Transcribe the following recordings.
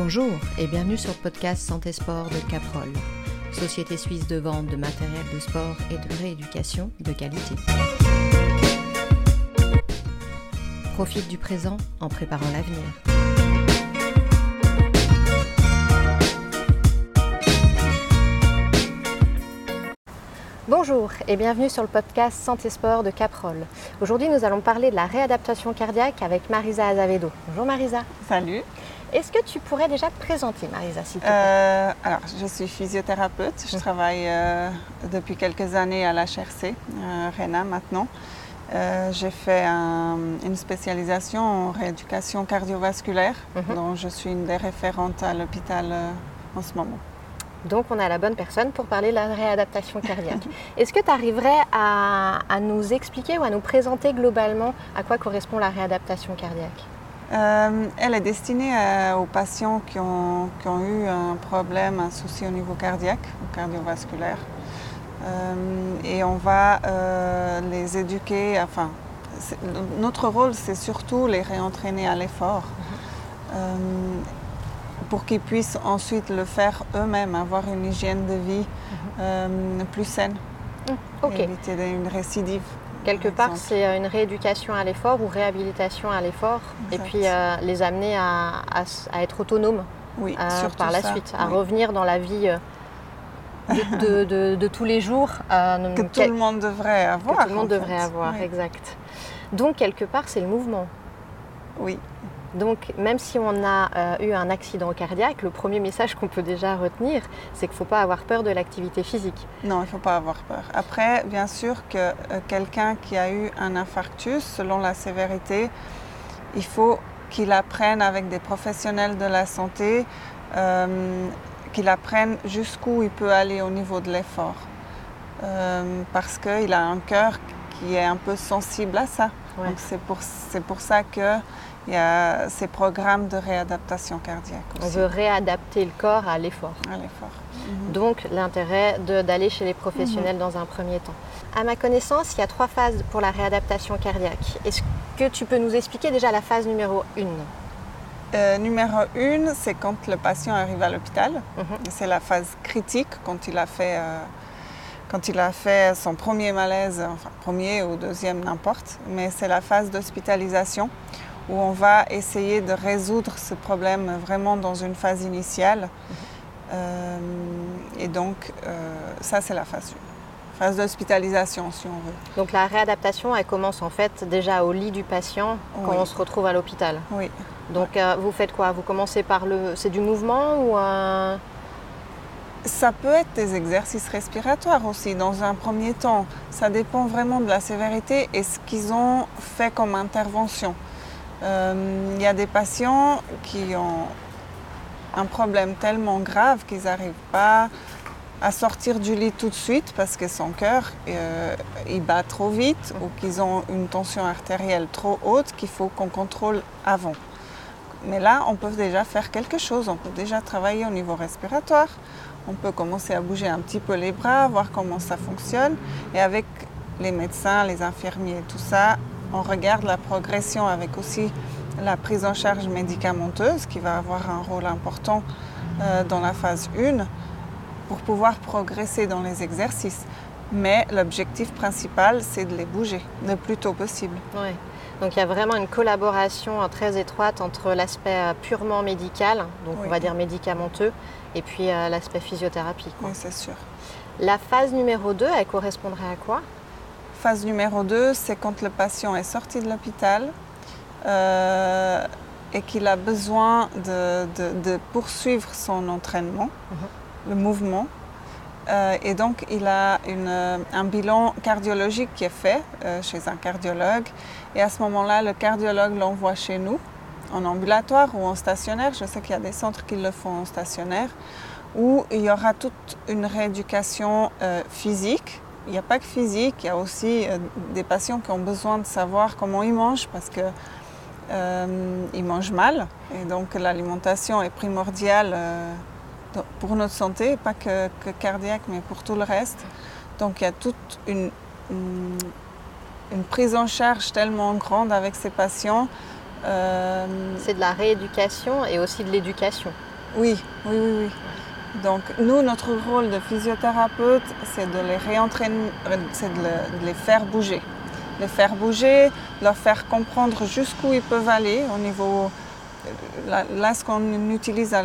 Bonjour et bienvenue sur le podcast Santé Sport de Caprol, société suisse de vente de matériel de sport et de rééducation de qualité. Profite du présent en préparant l'avenir. Bonjour et bienvenue sur le podcast Santé Sport de Caprol. Aujourd'hui, nous allons parler de la réadaptation cardiaque avec Marisa Azavedo. Bonjour Marisa. Salut. Est-ce que tu pourrais déjà te présenter, Marisa, s'il te plaît? Euh, alors, je suis physiothérapeute. Je Mhm. travaille euh, depuis quelques années à l'HRC, euh, RENA maintenant. Euh, J'ai fait un- une spécialisation en rééducation cardiovasculaire, Mhm. dont je suis une des référentes à l'hôpital en ce moment. Donc, on a la bonne personne pour parler de la réadaptation cardiaque. Est-ce que tu arriverais à, à nous expliquer ou à nous présenter globalement à quoi correspond la réadaptation cardiaque? Euh, elle est destinée à- aux patients qui ont, qui ont eu un problème, un souci au niveau cardiaque ou cardiovasculaire. Euh, et on va euh, les éduquer, enfin, notre rôle c'est surtout les réentraîner à l'effort euh, pour qu'ils puissent ensuite le faire eux-mêmes, avoir une hygiène de vie euh, plus saine, et éviter une récidive. Quelque par part, c'est une rééducation à l'effort ou réhabilitation à l'effort, et puis euh, les amener à, à s- à être autonomes Oui, euh, par la ça, suite, à oui. revenir dans la vie euh, de, de- de- de tous les jours. euh, que tout le monde devrait que avoir. tout le monde devrait fait. avoir, Oui. exact. Donc, quelque part, c'est le mouvement. Oui, Donc, même si on a euh, eu un accident cardiaque, le premier message qu'on peut déjà retenir, c'est qu'il ne faut pas avoir peur de l'activité physique. non, il ne faut pas avoir peur. Après, bien sûr que euh, quelqu'un qui a eu un infarctus, selon la sévérité, il faut qu'il apprenne avec des professionnels de la santé, euh, qu'il apprenne jusqu'où il peut aller au niveau de l'effort. Parce qu'il a un cœur qui est un peu sensible à ça. Ouais. Donc c'est pour, pour ça qu'il y a ces programmes de réadaptation cardiaque On aussi veut réadapter le corps à l'effort. à l'effort. Donc, l'intérêt de- d'aller chez les professionnels Mhm. dans un premier temps. À ma connaissance, il y a trois phases pour la réadaptation cardiaque. Est-ce que tu peux nous expliquer déjà la phase numéro 1 Euh, numéro une, c'est quand le patient arrive à l'hôpital. Mhm. C'est la phase critique quand il a fait, euh, quand il a fait son premier malaise, enfin premier ou deuxième, n'importe. Mais c'est la phase d'hospitalisation où on va essayer de résoudre ce problème vraiment dans une phase initiale. Euh, et donc, euh, ça, c'est la phase 1. Phase d'hospitalisation, si on veut. Donc, la réadaptation, elle commence en fait déjà au lit du patient quand Oui. on se retrouve à l'hôpital. Oui. Donc, euh, vous faites quoi? Vous commencez par le. C'est du mouvement ou un. Ça peut être des exercices respiratoires aussi dans un premier temps. Ça dépend vraiment de la sévérité et ce qu'ils ont fait comme intervention. Euh, Il y a des patients qui ont un problème tellement grave qu'ils n'arrivent pas à sortir du lit tout de suite parce que son cœur euh, il bat trop vite ou qu'ils ont une tension artérielle trop haute qu'il faut qu'on contrôle avant. Mais là, on peut déjà faire quelque chose. On peut déjà travailler au niveau respiratoire. On peut commencer à bouger un petit peu les bras, voir comment ça fonctionne. Et avec les médecins, les infirmiers, tout ça, on regarde la progression avec aussi la prise en charge médicamenteuse qui va avoir un rôle important euh, dans la phase 1 pour pouvoir progresser dans les exercices. Mais l'objectif principal, c'est de les bouger le plus tôt possible. Ouais. Donc, il y a vraiment une collaboration euh, très étroite entre l'aspect euh, purement médical, donc on va dire médicamenteux, et puis euh, l'aspect physiothérapie. quoi. Oui, c'est sûr. La phase numéro 2, elle correspondrait à quoi? Phase numéro 2, c'est quand le patient est sorti de l'hôpital euh, et qu'il a besoin de, de- de poursuivre son entraînement, le mouvement. Euh, et donc, il a une, un bilan cardiologique qui est fait euh, chez un cardiologue. Et à ce moment-là, le cardiologue l'envoie chez nous, en ambulatoire ou en stationnaire. Je sais qu'il y a des centres qui le font en stationnaire, où il y aura toute une rééducation physique. Il n'y a pas que physique, il y a aussi euh, des patients qui ont besoin de savoir comment ils mangent parce que euh, ils mangent mal. Et donc l'alimentation est primordiale euh, pour notre santé, pas que, que cardiaque, mais pour tout le reste. Donc il y a toute une, une, une prise en charge tellement grande avec ces patients. C'est de la rééducation et aussi de l'éducation. Oui, oui, oui, oui. Donc nous, notre rôle de physiothérapeute, c'est de les réentraîner, c'est de, le- de les faire bouger. Les faire bouger, leur faire comprendre jusqu'où ils peuvent aller au niveau... Là, là, ce qu'on utilise à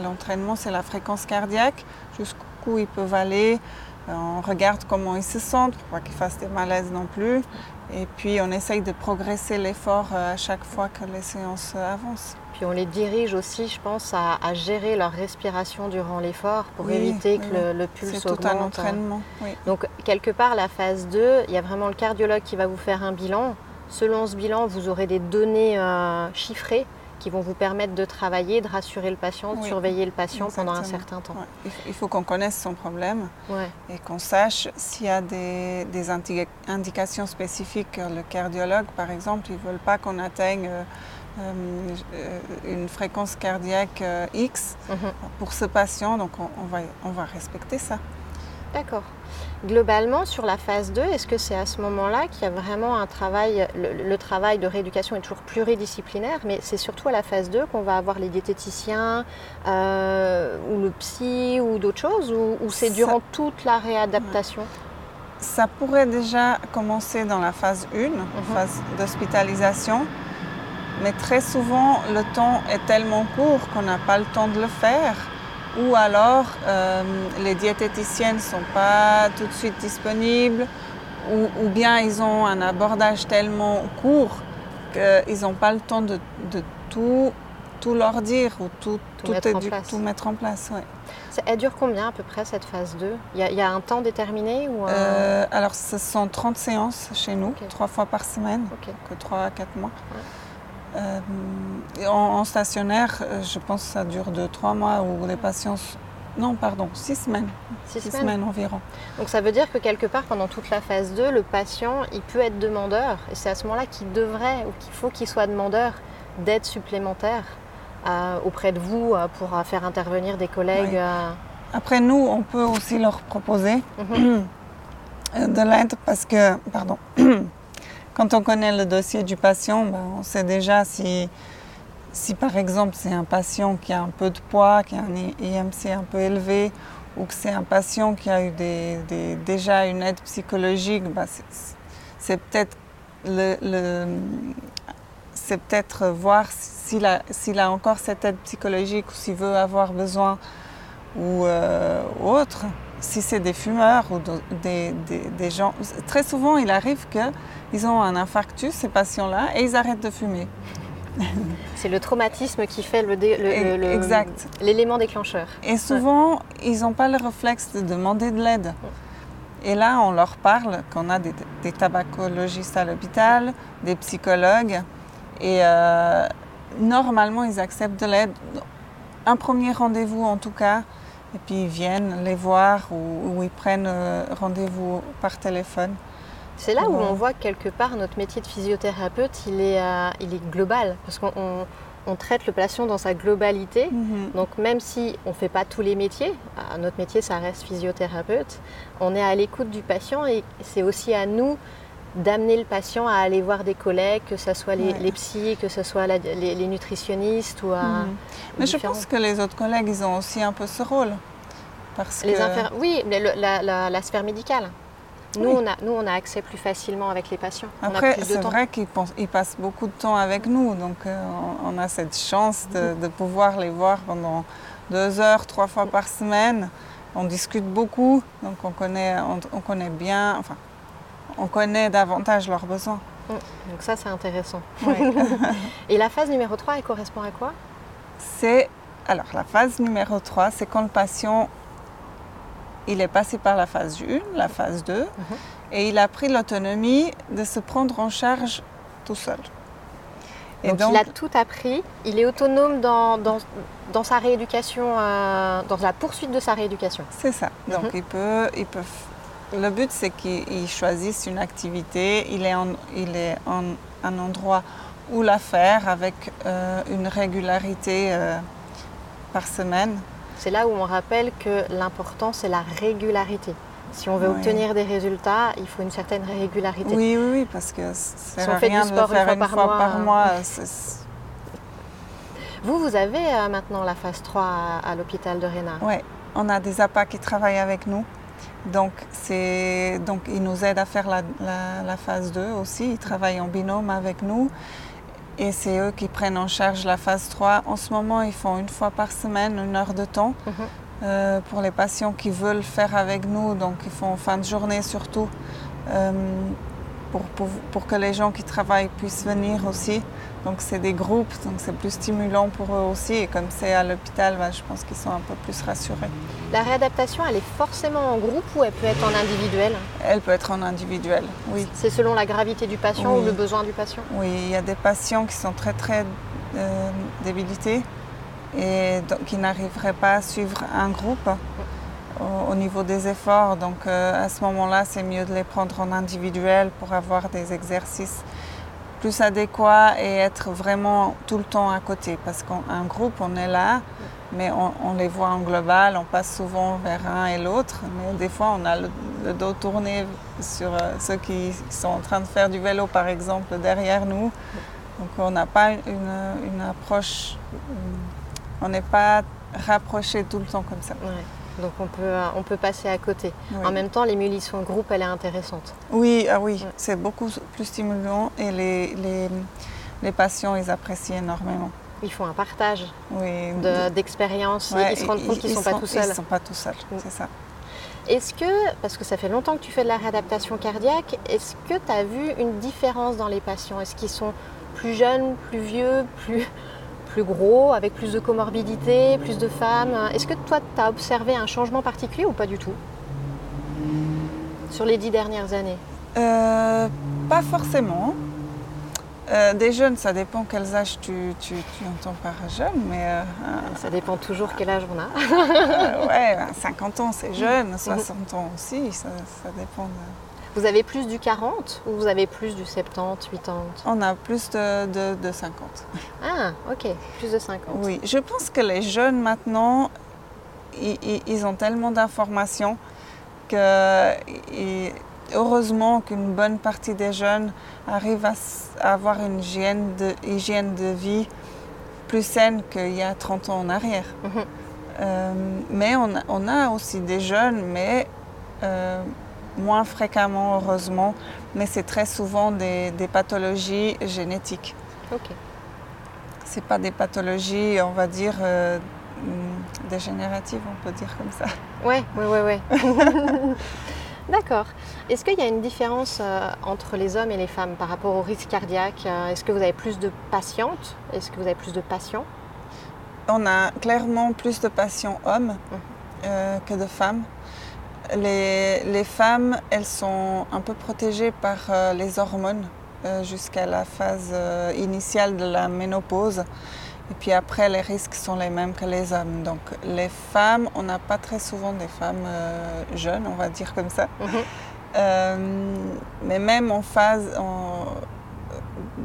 l'entraînement, c'est la fréquence cardiaque, jusqu'où ils peuvent aller. On regarde comment ils se sentent pour pas qu'ils fassent des malaises non plus. Et puis on essaye de progresser l'effort euh, à chaque fois que les séances avancent. Puis on les dirige aussi, je pense, à, à gérer leur respiration durant l'effort pour Oui, éviter que oui, le, le pulse C'est tout un augmente. entraînement. Oui. Donc quelque part, la phase 2, il y a vraiment le cardiologue qui va vous faire un bilan. Selon ce bilan, vous aurez des données euh, chiffrées qui vont vous permettre de travailler, de rassurer le patient, de Oui, surveiller le patient pendant un certain temps. Ouais. Il faut qu'on connaisse son problème Ouais. et qu'on sache s'il y a des, des indi- indications spécifiques. Le cardiologue, par exemple, ils ne veulent pas qu'on atteigne euh, euh, une fréquence cardiaque euh, X Mhm. pour ce patient, donc on, on va, on va respecter ça. D'accord. Globalement, sur la phase 2, est-ce que c'est à ce moment-là qu'il y a vraiment un travail, le, le travail de rééducation est toujours pluridisciplinaire, mais c'est surtout à la phase 2 qu'on va avoir les diététiciens euh, ou le psy ou d'autres choses, ou, ou c'est Ça- durant toute la réadaptation? Ça pourrait déjà commencer dans la phase 1, phase d'hospitalisation, mais très souvent le temps est tellement court qu'on n'a pas le temps de le faire. Ou alors euh, les diététiciennes ne sont pas tout de suite disponibles, ou, ou bien ils ont un abordage tellement court qu'ils n'ont pas le temps de, de tout, tout leur dire ou tout, Tout mettre en édu- place. tout mettre en place. ouais. Ça- Elle dure combien à peu près cette phase 2 il y, y a un temps déterminé ou un- Euh, alors, ce sont 30 séances chez nous, Ok. trois fois par semaine, Ok. que 3 à 4 mois. En, en stationnaire, euh, je pense que ça dure de 3 mois où les patients... Non, pardon, 6 semaines. Six Six semaines. semaines environ. Donc ça veut dire que quelque part pendant toute la phase 2, le patient, il peut être demandeur et c'est à ce moment-là qu'il devrait ou qu'il faut qu'il soit demandeur d'aide supplémentaire euh, auprès de vous euh, pour euh, faire intervenir des collègues. Oui. euh, Après, nous, on peut aussi leur proposer Mhm. euh, de l'aide parce que, pardon, quand on connaît le dossier du patient, ben, on sait déjà si, si par exemple c'est un patient qui a un peu de poids, qui a un IMC un peu élevé, ou que c'est un patient qui a eu des- déjà une aide psychologique, ben, c'est- peut-être voir s'il a, a encore cette aide psychologique ou s'il veut avoir besoin ou euh, autre. Si c'est des fumeurs ou de- des, des- des gens. Très souvent, il arrive qu'ils ont un infarctus, ces patients-là, et ils arrêtent de fumer. C'est le traumatisme qui fait l'élément déclencheur. Et souvent, ils n'ont pas le réflexe de demander de l'aide. Et là, on leur parle qu'on a des, des tabacologistes à l'hôpital, des psychologues, et euh, normalement, ils acceptent de l'aide. Un premier rendez-vous en tout cas, et puis ils viennent les voir ou, ou ils prennent euh, rendez-vous par téléphone. C'est là où Ouais. on voit que quelque part notre métier de physiothérapeute, il est, euh, il est global parce qu'on on- on traite le patient dans sa globalité. Mhm. Donc même si on ne fait pas tous les métiers, euh, notre métier ça reste physiothérapeute, on est à l'écoute du patient et c'est aussi à nous d'amener le patient à aller voir des collègues, que ce soit les, Ouais. les psys, que ce soit la- les, les nutritionnistes ou à... Mhm. Mais je pense que les autres collègues, ils ont aussi un peu ce rôle. Parce Les que... infir- Oui, mais le- la, la- la sphère médicale. Nous, Oui. on a, nous, on a accès plus facilement avec les patients. Après, c'est vrai qu'ils passent beaucoup de temps avec nous, donc euh, on, on a cette chance de, Mhm. de pouvoir les voir pendant deux heures, trois fois par semaine. On discute beaucoup, donc on connaît, on, on connaît bien, enfin, on connaît davantage leurs besoins. Donc ça, c'est intéressant. Ouais. Et la phase numéro 3, elle correspond à quoi? C'est alors la phase numéro 3, c'est quand le patient il est passé par la phase 1, la phase 2, et il a pris l'autonomie de se prendre en charge tout seul. Et donc, il a tout appris, il est autonome dans, dans, dans sa rééducation, euh, dans la poursuite de sa rééducation. C'est ça. Donc Mhm. il peut, il peut. Le but c'est qu'il choisisse une activité. Il est en, il est en un endroit où la faire avec euh, une régularité euh, par semaine. C'est là où on rappelle que l'important, c'est la régularité. Si on veut Oui. obtenir des résultats, il faut une certaine régularité. Oui, oui, oui, parce que ça Si à rien de le faire une une fois par par mois, mois. euh, c'est- c'est- Vous, vous avez euh, maintenant la phase 3 à, l'hôpital de Réna. Oui, on a des APA qui travaillent avec nous. Donc, donc ils nous aident à faire la, phase 2 aussi. Ils travaillent en binôme avec nous. Et c'est eux qui prennent en charge la phase 3. En ce moment, ils font une fois par semaine une heure de temps. Mhm. Euh, pour les patients qui veulent faire avec nous, donc ils font en fin de journée surtout, euh, pour, que les gens qui travaillent puissent venir aussi. Donc c'est des groupes, donc c'est plus stimulant pour eux aussi. Et comme c'est à l'hôpital, bah, je pense qu'ils sont un peu plus rassurés. La réadaptation, elle est forcément en groupe ou elle peut être en individuel? Elle peut être en individuel, oui. C'est selon la gravité du patient ou le besoin du patient? Oui, il y a des patients qui sont très très euh, débilités et qui n'arriveraient pas à suivre un groupe au, niveau des efforts. Donc euh, à ce moment-là, c'est mieux de les prendre en individuel pour avoir des exercices plus adéquats et être vraiment tout le temps à côté. Parce qu'un groupe, on est là, mais on, les voit en global, on passe souvent vers un et l'autre. Mais des fois, on a le, dos tourné sur euh, ceux qui sont en train de faire du vélo, par exemple, derrière nous. Donc on n'a pas une, approche, on n'est pas rapproché tout le temps comme ça. Donc on peut, euh, on peut passer à côté. En même temps, l'émulation groupe, elle est intéressante. Oui, ah oui, c'est beaucoup plus stimulant et les, les, les, patients, ils apprécient énormément. Ils font un partage d'expérience, ils se rendent compte qu'ils ne sont, pas tout seuls. Ils ne sont pas tout seuls, c'est ça. Est-ce que, parce que ça fait longtemps que tu fais de la réadaptation cardiaque, est-ce que tu as vu une différence dans les patients? Est-ce qu'ils sont plus jeunes, plus vieux, plus, plus gros, avec plus de comorbidité, plus de femmes. Est-ce que toi, tu as observé un changement particulier ou pas du tout sur les dix dernières années? Euh, Pas forcément. Euh, des jeunes, ça dépend quels âges tu, entends par jeune, mais... Euh, ça dépend toujours quel âge on a. ouais, 50 ans c'est jeune, 60 ans aussi, ça, ça dépend de... Vous avez plus du 40 ou vous avez plus du 70, 80 On a plus de, de, 50. Ah, ok, plus de 50. Oui, je pense que les jeunes maintenant, ils, ont tellement d'informations que heureusement qu'une bonne partie des jeunes arrivent à, avoir une hygiène de, hygiène de vie plus saine qu'il y a 30 ans en arrière. Mhm. Euh, mais on a, on a, aussi des jeunes, mais euh, moins fréquemment heureusement, mais c'est très souvent des, pathologies génétiques. Ok. C'est pas des pathologies, on va dire, euh, mm, dégénératives, on peut dire comme ça. Oui, oui, oui, oui. D'accord. Est-ce qu'il y a une différence euh, entre les hommes et les femmes par rapport au risque cardiaque euh, Est-ce que vous avez plus de patientes? Est-ce que vous avez plus de patients? On a clairement plus de patients hommes mmh. que de femmes les, femmes, elles sont un peu protégées par euh, les hormones euh, jusqu'à la phase euh, initiale de la ménopause. Et puis après, les risques sont les mêmes que les hommes. Donc les femmes, on n'a pas très souvent des femmes jeunes, on va dire comme ça. Mhm. mais même en phase,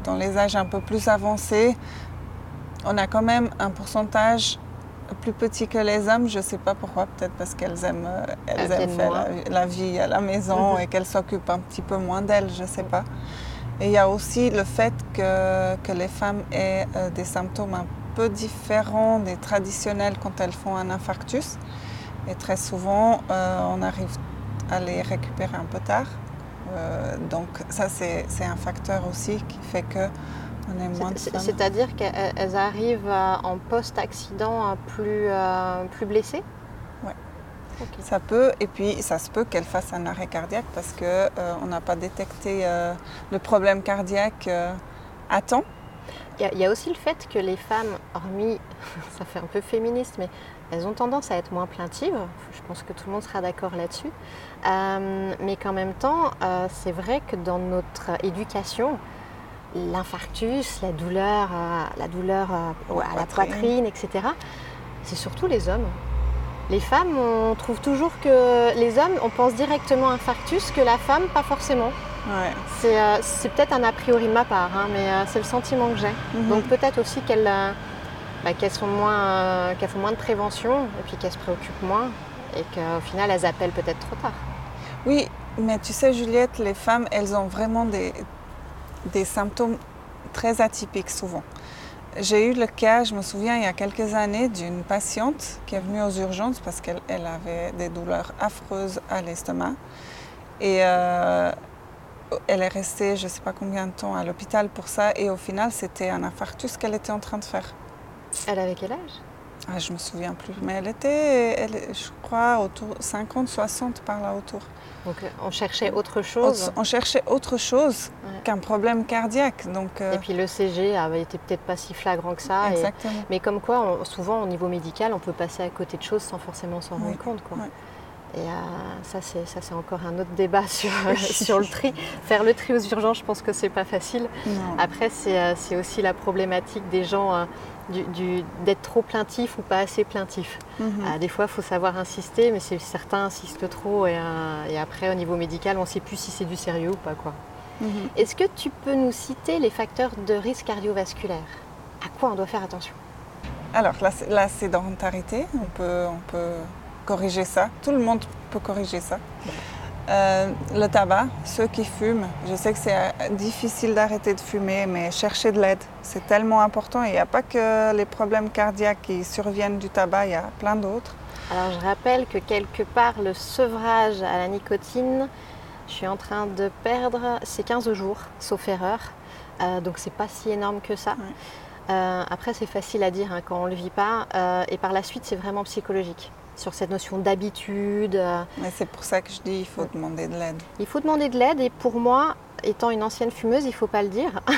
dans les âges un peu plus avancés, on a quand même un pourcentage plus petits que les hommes, je ne sais pas pourquoi, peut-être parce qu'elles aiment, euh, elles aiment faire la, vie à la maison mhm. et qu'elles s'occupent un petit peu moins d'elles, je ne sais pas. Et il y a aussi le fait que, que les femmes aient euh, des symptômes un peu différents des traditionnels quand elles font un infarctus. Et très souvent, euh, on arrive à les récupérer un peu tard. donc ça, c'est un facteur aussi qui fait que c'est-à-dire qu'elles arrivent euh, en post-accident euh, plus, euh, plus blessées? Oui. Ça peut, et puis ça se peut qu'elles fassent un arrêt cardiaque parce qu'on n'a pas détecté le problème cardiaque à temps. Il y, a aussi le fait que les femmes, hormis, ça fait un peu féministe, mais elles ont tendance à être moins plaintives. Je pense que tout le monde sera d'accord là-dessus. mais qu'en même temps, c'est vrai que dans notre éducation, l'infarctus, la douleur, euh, la douleur euh, à la poitrine, etc., c'est surtout les hommes. Les femmes, on trouve toujours que les hommes, on pense directement infarctus, que la femme, pas forcément. Euh, c'est peut-être un a priori de ma part, hein, mais c'est le sentiment que j'ai. Mhm. Donc peut-être aussi bah, qu'elles sont moins, font moins de prévention et puis qu'elles se préoccupent moins et qu'au final elles appellent peut-être trop tard. Oui, mais tu sais Juliette, les femmes, elles ont vraiment des, des symptômes très atypiques souvent. J'ai eu le cas, je me souviens, il y a quelques années, d'une patiente qui est venue aux urgences parce qu'elle avait des douleurs affreuses à l'estomac. Et euh, elle est restée, je ne sais pas combien de temps, à l'hôpital pour ça. Et au final, c'était un infarctus qu'elle était en train de faire. Elle avait quel âge? Ah, Je ne me souviens plus. Mais elle était, elle, je crois, autour 50, 60 par là autour. Donc euh, on cherchait autre chose On cherchait autre chose qu'un problème cardiaque. Donc, euh, Et puis le CG avait été peut-être pas si flagrant que ça. Exactement. Mais comme quoi, souvent au niveau médical, on peut passer à côté de choses sans forcément s'en rendre compte. Quoi. Et euh, ça, c'est encore un autre débat sur, sur le tri. Faire le tri aux urgences, je pense que c'est pas facile. Après, c'est aussi la problématique des gens d'être trop plaintif ou pas assez plaintif. Mhm. Euh, des fois, il faut savoir insister, mais certains insistent trop et, euh, après, au niveau médical, on ne sait plus si c'est du sérieux ou pas. quoi. Mhm. Est-ce que tu peux nous citer les facteurs de risque cardiovasculaire? À quoi on doit faire attention? Alors, la, la sédentarité, on peut, on peut corriger ça. Tout le monde peut corriger ça. Euh, le tabac, ceux qui fument, je sais que c'est euh, difficile d'arrêter de fumer, mais chercher de l'aide, c'est tellement important. Il n'y a pas que les problèmes cardiaques qui surviennent du tabac, il y a plein d'autres. Alors je rappelle que quelque part, le sevrage à la nicotine, je suis en train de perdre, c'est 15 jours, sauf erreur. Euh, donc c'est pas si énorme que ça. après, c'est facile à dire hein, quand on ne le vit pas. et par la suite, c'est vraiment psychologique sur cette notion d'habitude. Euh. c'est pour ça que je dis il faut demander de l'aide. Il faut demander de l'aide et pour moi, étant une ancienne fumeuse, il ne faut pas le dire.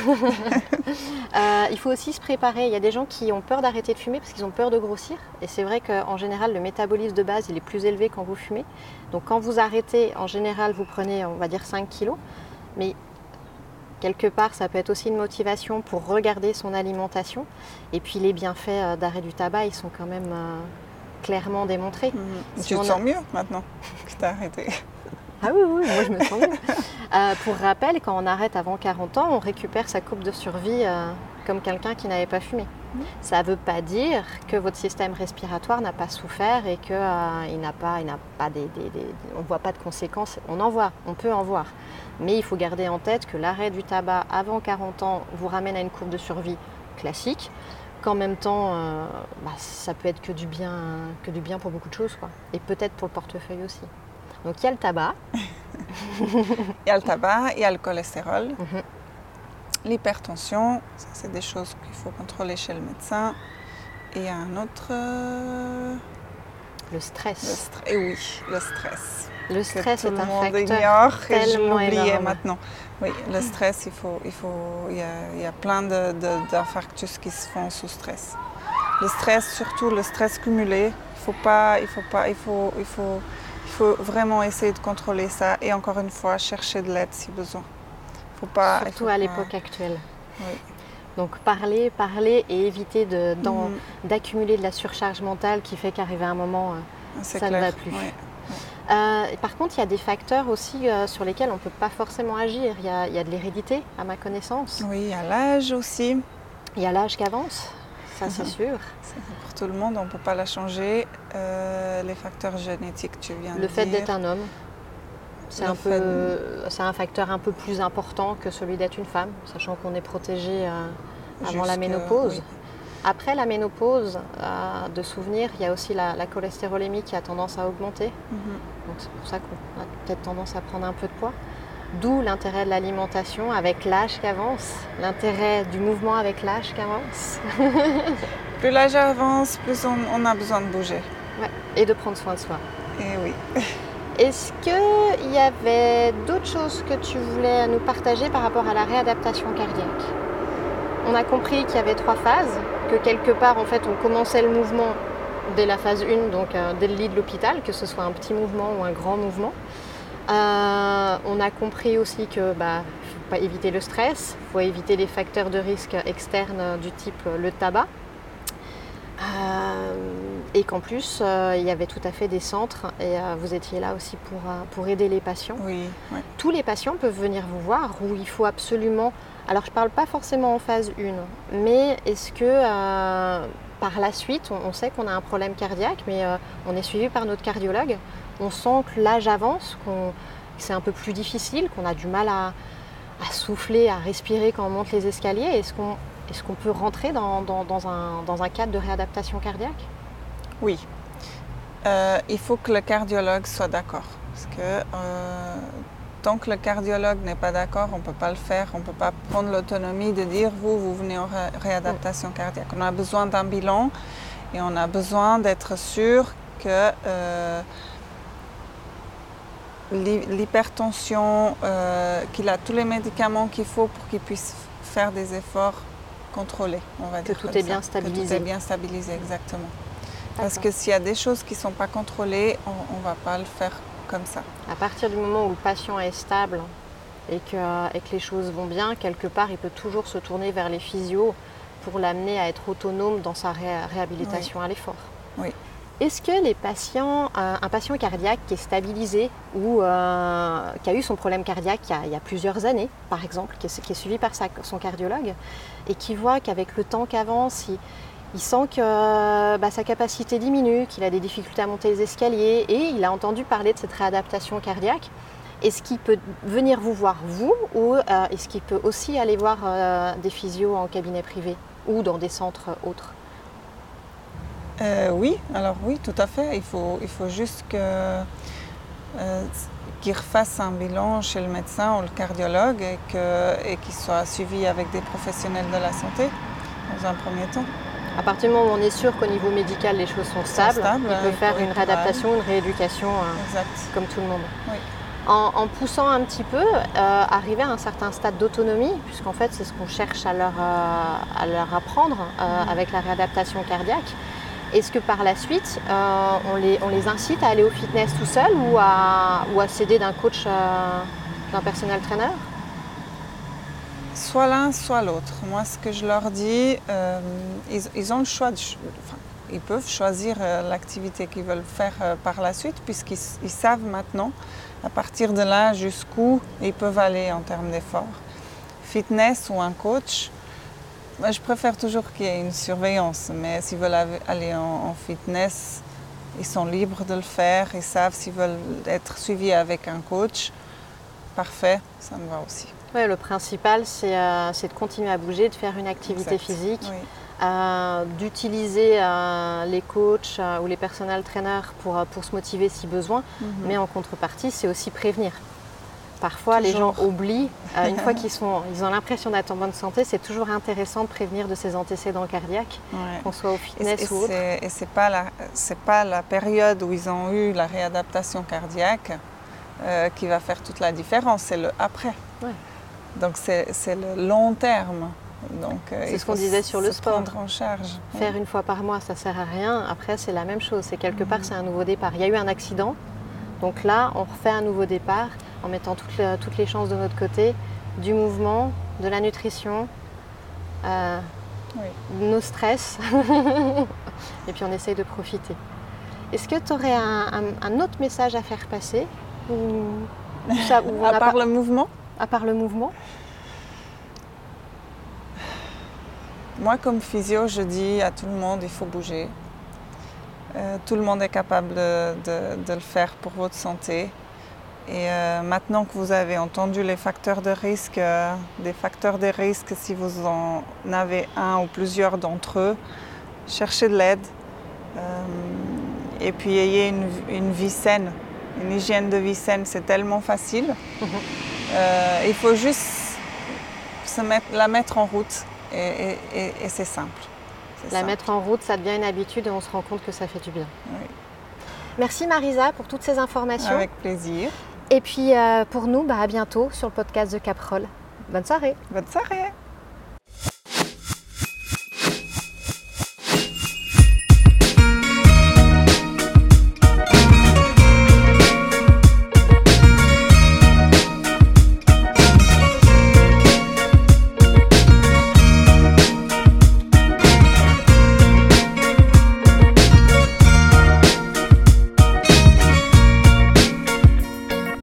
Euh, il faut aussi se préparer. Il y a des gens qui ont peur d'arrêter de fumer parce qu'ils ont peur de grossir. Et c'est vrai qu'en général, le métabolisme de base, il est plus élevé quand vous fumez. Donc quand vous arrêtez, en général, vous prenez, on va dire, 5 kilos. Mais quelque part, ça peut être aussi une motivation pour regarder son alimentation. Et puis les bienfaits euh, d'arrêt du tabac, ils sont quand même clairement démontré. Mmh. tu te sens mieux maintenant que tu as arrêté? Ah oui, oui, moi je me sens mieux. Euh, pour rappel, quand on arrête avant 40 ans, on récupère sa coupe de survie euh, comme quelqu'un qui n'avait pas fumé. Mmh. Ça ne veut pas dire que votre système respiratoire n'a pas souffert et qu'il euh, n'a pas, il n'a pas des, on ne voit pas de conséquences. On en voit, on peut en voir. Mais il faut garder en tête que l'arrêt du tabac avant 40 ans vous ramène à une courbe de survie classique qu'en même temps, euh, bah, ça peut être que du bien, que du bien pour beaucoup de choses, quoi. Et peut-être pour le portefeuille aussi. Donc il y a le tabac. il y a le tabac, il y a le cholestérol, mhm. l'hypertension, ça c'est des choses qu'il faut contrôler chez le médecin. Et il y a un autre. Euh, le stress. et oui, le stress. Le stress est un facteur ignore et je l'oubliais maintenant. Oui, le stress, il faut, il faut, il y a, il y a plein d'infarctus qui se font sous stress. Le stress, surtout le stress cumulé, il faut pas, il faut pas, il faut, il faut, il faut vraiment essayer de contrôler ça et encore une fois chercher de l'aide si besoin. Faut pas. Surtout à l'époque actuelle. Oui. Donc parler, parler et éviter mhm. d'accumuler de, de, la surcharge mentale qui fait qu'arriver à un moment, euh, ça ne va plus. Euh, par contre, il y a des facteurs aussi euh, sur lesquels on ne peut pas forcément agir. Il y a, de l'hérédité, à ma connaissance. Oui, il y a l'âge aussi. Il y a l'âge qui avance, ça c'est mhm. sûr. Pour tout le monde, on ne peut pas la changer. Les facteurs génétiques, tu viens le de dire. Le fait d'être un homme, c'est un, peu, un facteur un peu plus important que celui d'être une femme, sachant qu'on est protégé avant la ménopause. Après la ménopause, euh, de souvenir, il y a aussi la, cholestérolémie qui a tendance à augmenter. Mhm. Donc c'est pour ça qu'on a peut-être tendance à prendre un peu de poids. D'où l'intérêt de l'alimentation avec l'âge qui avance, l'intérêt du mouvement avec l'âge qui avance. plus l'âge avance, plus on, a besoin de bouger. Et de prendre soin de soi. Et oui. Est-ce qu'il y avait d'autres choses que tu voulais nous partager par rapport à la réadaptation cardiaque? On a compris qu'il y avait trois phases que quelque part, en fait, on commençait le mouvement dès la phase 1, donc euh, dès le lit de l'hôpital, que ce soit un petit mouvement ou un grand mouvement. Euh, on a compris aussi que bah, faut pas éviter le stress, il faut éviter les facteurs de risque externes du type euh, le tabac. Et qu'en plus, il y avait tout à fait des centres et vous étiez là aussi pour, pour aider les patients. Oui, Tous les patients peuvent venir vous voir où il faut absolument alors je ne parle pas forcément en phase 1, mais est-ce que euh, par la suite, on, sait qu'on a un problème cardiaque, mais euh, on est suivi par notre cardiologue, on sent que l'âge avance, que c'est un peu plus difficile, qu'on a du mal à, souffler, à respirer quand on monte les escaliers. Est-ce qu'on Est-ce qu'on peut rentrer dans, un, cadre de réadaptation cardiaque? Oui. Euh, il faut que le cardiologue soit d'accord. Parce que euh, tant que le cardiologue n'est pas d'accord, on ne peut pas le faire. On ne peut pas prendre l'autonomie de dire vous, vous venez en réadaptation cardiaque. On a besoin d'un bilan et on a besoin d'être sûr que euh, l'hypertension, qu'il a tous les médicaments qu'il faut pour qu'il puisse faire des efforts contrôlés, on va dire. Que tout est bien stabilisé. Que tout est bien stabilisé, exactement. Parce que s'il y a des choses qui ne sont pas contrôlées, on ne va pas le faire comme ça. À partir du moment où le patient est stable et que, et que les choses vont bien, quelque part, il peut toujours se tourner vers les physios pour l'amener à être autonome dans sa réhabilitation à l'effort. Oui. Est-ce que les patients, euh, un patient cardiaque qui est stabilisé ou euh, qui a eu son problème cardiaque il y a, plusieurs années, par exemple, qui est, suivi par son cardiologue, et qui voit qu'avec le temps qu'avance, il, sent que bah, sa capacité diminue, qu'il a des difficultés à monter les escaliers, et il a entendu parler de cette réadaptation cardiaque, est-ce qu'il peut venir vous voir, vous, ou euh, est-ce qu'il peut aussi aller voir des physios en cabinet privé ou dans des centres autres? Euh, oui, alors oui, tout à fait. Il faut, il faut juste euh, qu'il refasse un bilan chez le médecin ou le cardiologue et qu'il soit suivi avec des professionnels de la santé dans un premier temps. À partir du moment où on est sûr qu'au niveau médical les choses sont stables, il peut faire une réadaptation, une rééducation euh, comme tout le monde. En, poussant un petit peu, arriver à un certain stade d'autonomie, puisqu'en fait c'est ce qu'on cherche à leur, à leur apprendre mm-hmm. avec la réadaptation cardiaque. Est-ce que par la suite, euh, on, les, on, les, incite à aller au fitness tout seul ou à, ou à s'aider d'un coach, euh, d'un personnel trainer? Soit l'un, soit l'autre. Moi, ce que je leur dis, euh, ils, ont le choix, ils peuvent choisir l'activité qu'ils veulent faire par la suite, puisqu'ils savent maintenant, à partir de là, jusqu'où ils peuvent aller en termes d'efforts. Fitness ou un coach, je préfère toujours qu'il y ait une surveillance, mais s'ils veulent aller en, fitness, ils sont libres de le faire, ils savent s'ils veulent être suivis avec un coach. Parfait, ça me va aussi. Ouais, le principal, euh, c'est de continuer à bouger, de faire une activité physique, euh, d'utiliser euh, les coachs ou les personnels trainers pour, pour se motiver si besoin, mhm. mais en contrepartie, c'est aussi prévenir. Parfois, les gens oublient, euh, une fois qu'ils ils ont l'impression d'être en bonne santé, c'est toujours intéressant de prévenir de ces antécédents cardiaques, qu'on soit au fitness ou autre. Et ce n'est pas, la, pas la période où ils ont eu la réadaptation cardiaque euh, qui va faire toute la différence, c'est le après. Donc c'est le long terme. Euh, c'est ce qu'on disait sur le sport. en charge. Faire une fois par mois, ça sert à rien. Après, c'est la même chose. C'est quelque part, mm. c'est un nouveau départ. Il y a eu un accident, donc là, on refait un nouveau départ en mettant toutes les, chances de notre côté, du mouvement, de la nutrition, euh, nos stress, et puis on essaye de profiter. Est-ce que tu aurais un, autre message à faire passer À part le mouvement? À part le mouvement? Moi, comme physio, je dis à tout le monde, il faut bouger. Euh, tout le monde est capable de, le faire pour votre santé. Et euh, maintenant que vous avez entendu les facteurs de risque, euh, des facteurs de risque, si vous en avez un ou plusieurs d'entre eux, cherchez de l'aide. et puis ayez une, vie saine. Une hygiène de vie saine, c'est tellement facile. Il faut juste se mettre, la mettre en route et c'est simple. La mettre en route, ça devient une habitude et on se rend compte que ça fait du bien. Merci Marisa pour toutes ces informations. Avec plaisir. Et puis euh, pour nous, bah, à bientôt sur le podcast de Caprol. Bonne soirée. Bonne soirée.